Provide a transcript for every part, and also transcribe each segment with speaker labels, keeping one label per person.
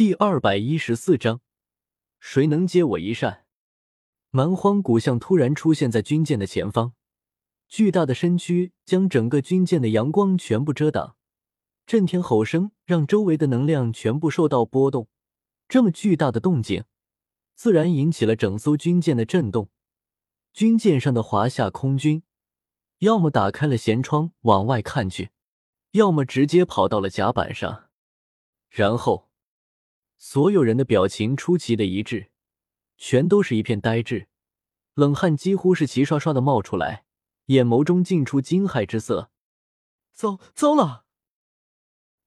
Speaker 1: 第二百一十四章，谁能接我一扇？蛮荒古象突然出现在军舰的前方，巨大的身躯将整个军舰的阳光全部遮挡，震天吼声让周围的能量全部受到波动。这么巨大的动静，自然引起了整艘军舰的震动。军舰上的华夏空军，要么打开了舷窗往外看去，要么直接跑到了甲板上，然后。所有人的表情出奇的一致，全都是一片呆滞，冷汗几乎是齐刷刷的冒出来，眼眸中尽出惊骇之色。糟糟了！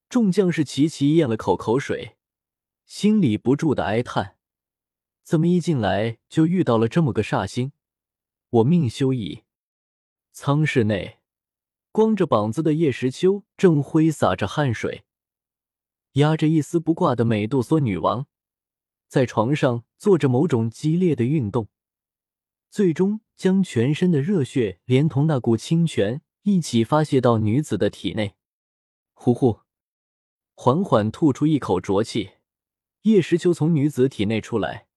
Speaker 1: 众将士齐齐咽了口口水，心里不住的哀叹：怎么一进来就遇到了这么个煞星？我命休矣！舱室内，光着膀子的叶时秋正挥洒着汗水。压着一丝不挂的美杜莎女王，在床上做着某种激烈的运动，最终将全身的热血连同那股清泉一起发泄到女子的体内。呼呼，缓缓吐出一口浊气，叶时秋从女子体内出来，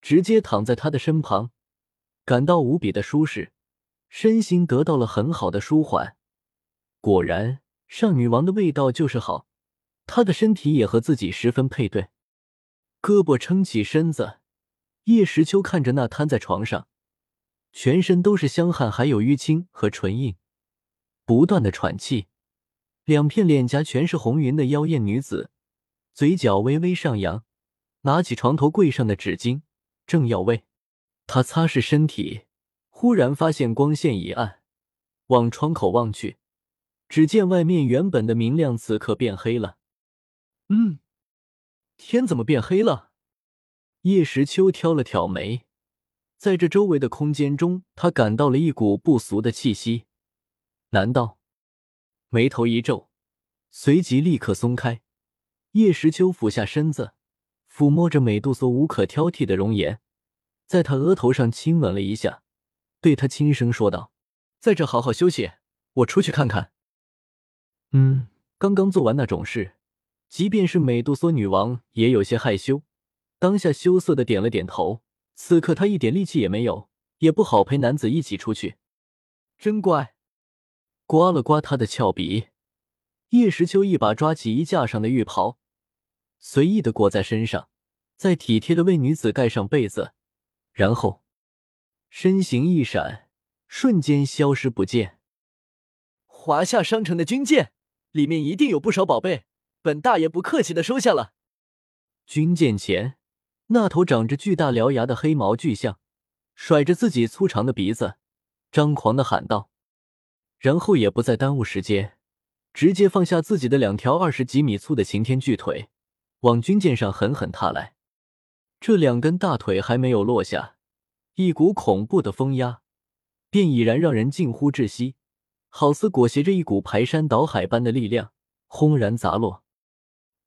Speaker 1: 直接躺在她的身旁，感到无比的舒适，身心得到了很好的舒缓。果然，上女王的味道就是好。他的身体也和自己十分配对，胳膊撑起身子，叶时秋看着那瘫在床上，全身都是香汗，还有淤青和唇印，不断的喘气，两片脸颊全是红晕的妖艳女子，嘴角微微上扬，拿起床头柜上的纸巾，正要为他擦拭身体，忽然发现光线一暗，往窗口望去，只见外面原本的明亮，此刻变黑了。嗯，天怎么变黑了？叶时秋挑了挑眉，在这周围的空间中，他感到了一股不俗的气息。难道？眉头一皱，随即立刻松开。叶时秋俯下身子，抚摸着美杜莎无可挑剔的容颜，在她额头上亲吻了一下，对她轻声说道：“在这好好休息，我出去看看。”嗯，刚刚做完那种事。即便是美杜莎女王也有些害羞，当下羞涩的点了点头。此刻她一点力气也没有，也不好陪男子一起出去。真乖，刮了刮她的翘鼻，叶时秋一把抓起衣架上的浴袍，随意的裹在身上，再体贴的为女子盖上被子，然后身形一闪，瞬间消失不见。华夏商城的军舰里面一定有不少宝贝。本大爷不客气的收下了。军舰前，那头长着巨大獠牙的黑毛巨象，甩着自己粗长的鼻子，张狂的喊道，然后也不再耽误时间，直接放下自己的两条二十几米粗的擎天巨腿，往军舰上狠狠踏来。这两根大腿还没有落下，一股恐怖的风压便已然让人近乎窒息，好似裹挟着一股排山倒海般的力量，轰然砸落。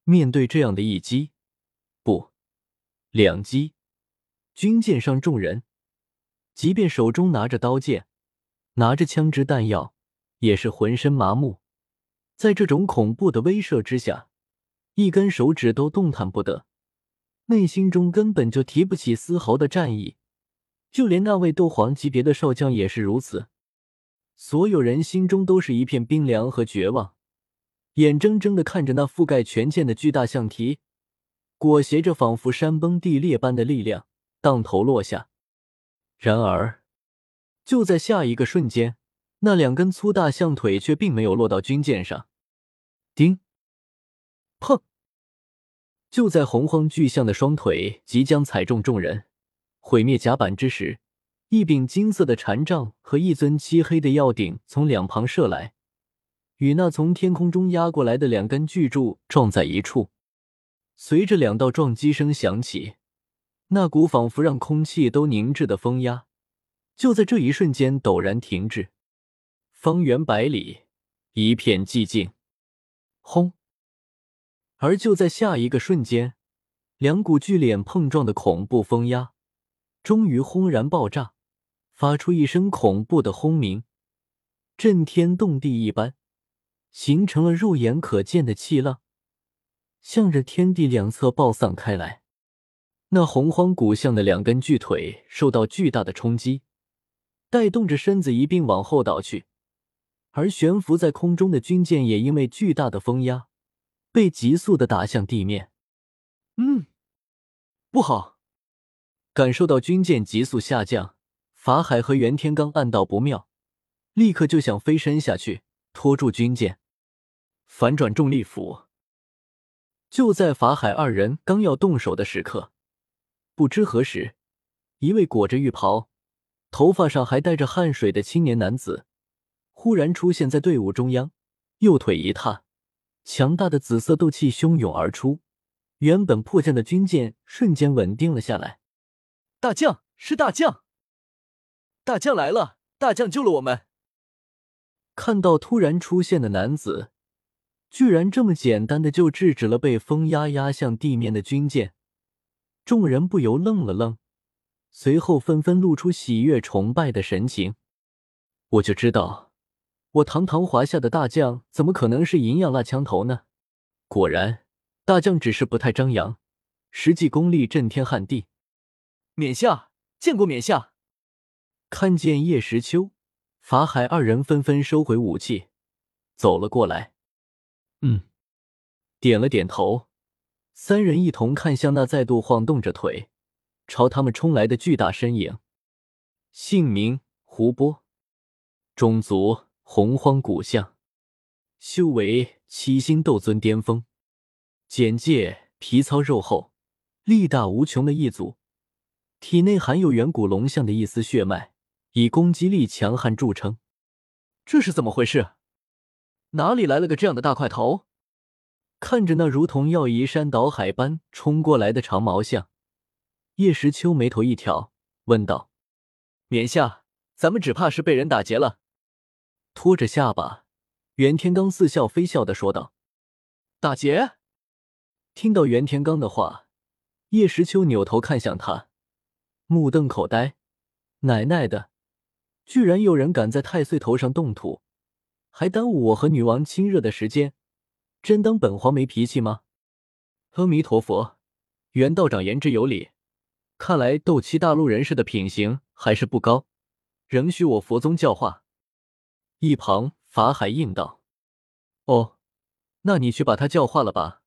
Speaker 1: 面对这样的一击，不，两击，军舰上众人，即便手中拿着刀剑，拿着枪支弹药，也是浑身麻木。在这种恐怖的威慑之下，一根手指都动弹不得，内心中根本就提不起丝毫的战意。就连那位斗皇级别的少将也是如此，所有人心中都是一片冰凉和绝望。眼睁睁的看着那覆盖全舰的巨大象蹄，裹挟着仿佛山崩地裂般的力量，当头落下。然而，就在下一个瞬间，那两根粗大象腿却并没有落到军舰上。叮！砰！就在洪荒巨象的双腿即将踩中众人，毁灭甲板之时，一柄金色的禅杖和一尊漆黑的药鼎从两旁射来。与那从天空中压过来的两根巨柱撞在一处，随着两道撞击声响起，那股仿佛让空气都凝滞的风压，就在这一瞬间陡然停滞。方圆百里一片寂静。轰！而就在下一个瞬间，两股巨脸碰撞的恐怖风压，终于轰然爆炸，发出一声恐怖的轰鸣，震天动地一般。形成了肉眼可见的气浪，向着天地两侧爆散开来。那洪荒古象的两根巨腿受到巨大的冲击，带动着身子一并往后倒去，而悬浮在空中的军舰也因为巨大的风压，被急速的打向地面。嗯，不好！感受到军舰急速下降，法海和袁天罡暗道不妙，立刻就想飞身下去拖住军舰，反转重力斧。就在法海二人刚要动手的时刻。不知何时，一位裹着浴袍、头发上还带着汗水的青年男子忽然出现在队伍中央，右腿一踏，强大的紫色斗气汹涌而出，原本迫降的军舰瞬间稳定了下来。大将是大将，大将来了！大将救了我们！看到突然出现的男子，居然这么简单的就制止了被风压压向地面的军舰。众人不由愣了愣，随后纷纷露出喜悦、崇拜的神情。我就知道，我堂堂华夏的大将，怎么可能是银样蜡枪头呢？果然，大将只是不太张扬，实际功力震天撼地。冕下见过冕下。看见叶时秋、法海二人纷纷收回武器，走了过来。嗯，点了点头。三人一同看向那再度晃动着腿朝他们冲来的巨大身影。姓名：胡波，种族：洪荒古象，修为：七星斗尊巅峰。简介：皮糙肉厚、力大无穷的一族，体内含有远古龙象的一丝血脉，以攻击力强悍著称。这是怎么回事？哪里来了个这样的大块头？看着那如同要移山倒海般冲过来的长毛象，叶时秋眉头一挑，问道：“冕下，咱们只怕是被人打劫了。”拖着下巴，袁天罡似笑非笑的说道：“打劫？”听到袁天罡的话，叶时秋扭头看向他，目瞪口呆：“奶奶的，居然有人敢在太岁头上动土，还耽误我和女王亲热的时间！”真当本皇没脾气吗？阿弥陀佛，袁道长言之有理。看来斗气大陆人士的品行还是不高，仍需我佛宗教化。一旁法海应道：“哦，那你去把他教化了吧。”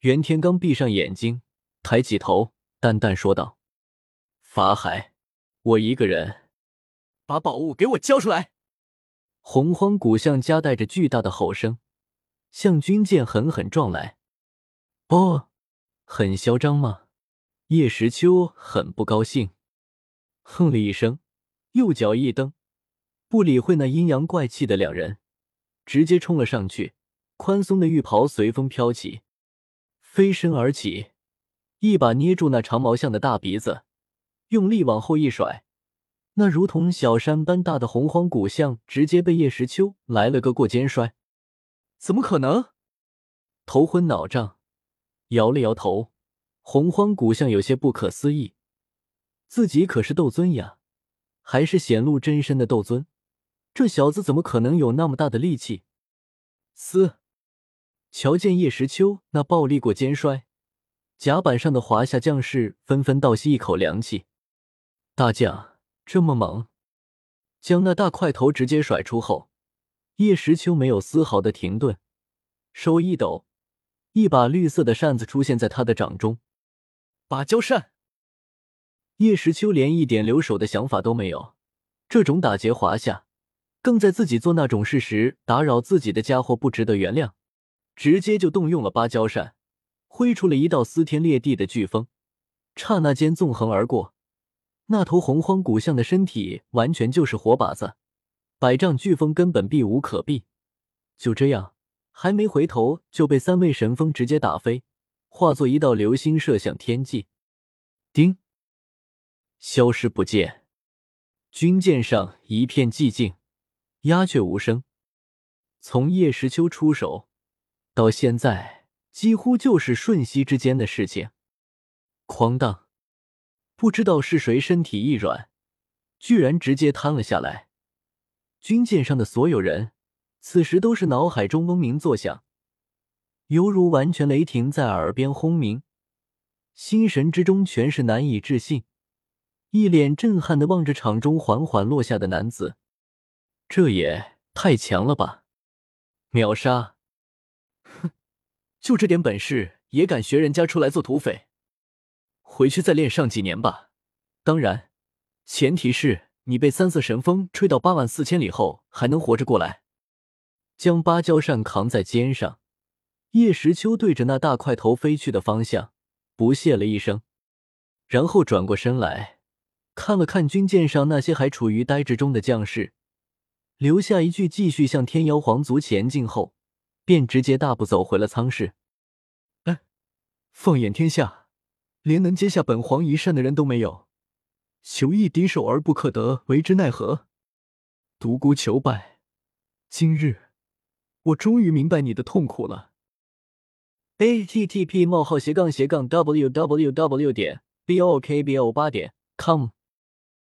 Speaker 1: 袁天罡闭上眼睛，抬起头，淡淡说道：“法海，我一个人，把宝物给我交出来！”洪荒古象夹带着巨大的吼声。向军舰狠狠撞来，哦，很嚣张吗？叶时秋很不高兴，哼了一声，右脚一蹬，不理会那阴阳怪气的两人，直接冲了上去。宽松的浴袍随风飘起，飞身而起，一把捏住那长毛象的大鼻子，用力往后一甩，那如同小山般大的洪荒古象直接被叶时秋来了个过肩摔。怎么可能？头昏脑胀，摇了摇头。洪荒古象有些不可思议，自己可是斗尊呀，还是显露真身的斗尊，这小子怎么可能有那么大的力气？嘶！瞧见叶时秋那暴力过肩摔，甲板上的华夏将士纷纷倒吸一口凉气。大将这么猛，将那大块头直接甩出后。叶时秋没有丝毫的停顿，手一抖，一把绿色的扇子出现在他的掌中。芭蕉扇。叶时秋连一点留手的想法都没有，这种打劫华夏，更在自己做那种事时打扰自己的家伙不值得原谅，直接就动用了芭蕉扇，挥出了一道撕天裂地的飓风，刹那间纵横而过，那头洪荒古象的身体完全就是活靶子。百丈飓风根本避无可避，就这样，还没回头就被三位神风直接打飞，化作一道流星射向天际，叮，消失不见。军舰上一片寂静，鸦雀无声。从叶时秋出手到现在，几乎就是瞬息之间的事情。哐当，不知道是谁身体一软，居然直接瘫了下来。军舰上的所有人，此时都是脑海中嗡鸣作响，犹如完全雷霆在耳边轰鸣，心神之中全是难以置信，一脸震撼的望着场中缓缓落下的男子，这也太强了吧！秒杀！哼，就这点本事也敢学人家出来做土匪？回去再练上几年吧。当然，前提是你被三色神风吹到八万四千里后还能活着过来。将芭蕉扇扛在肩上，叶时秋对着那大块头飞去的方向不屑了一声，然后转过身来看了看军舰上那些还处于呆滞中的将士，留下一句继续向天妖皇族前进后，便直接大步走回了舱室。哎，放眼天下，连能接下本皇一扇的人都没有，求一敌手而不可得，为之奈何？独孤求败，今日。我终于明白你的痛苦了。a t t p: 冒号斜杠斜杠 w w w. 点 b o k b o 八点 com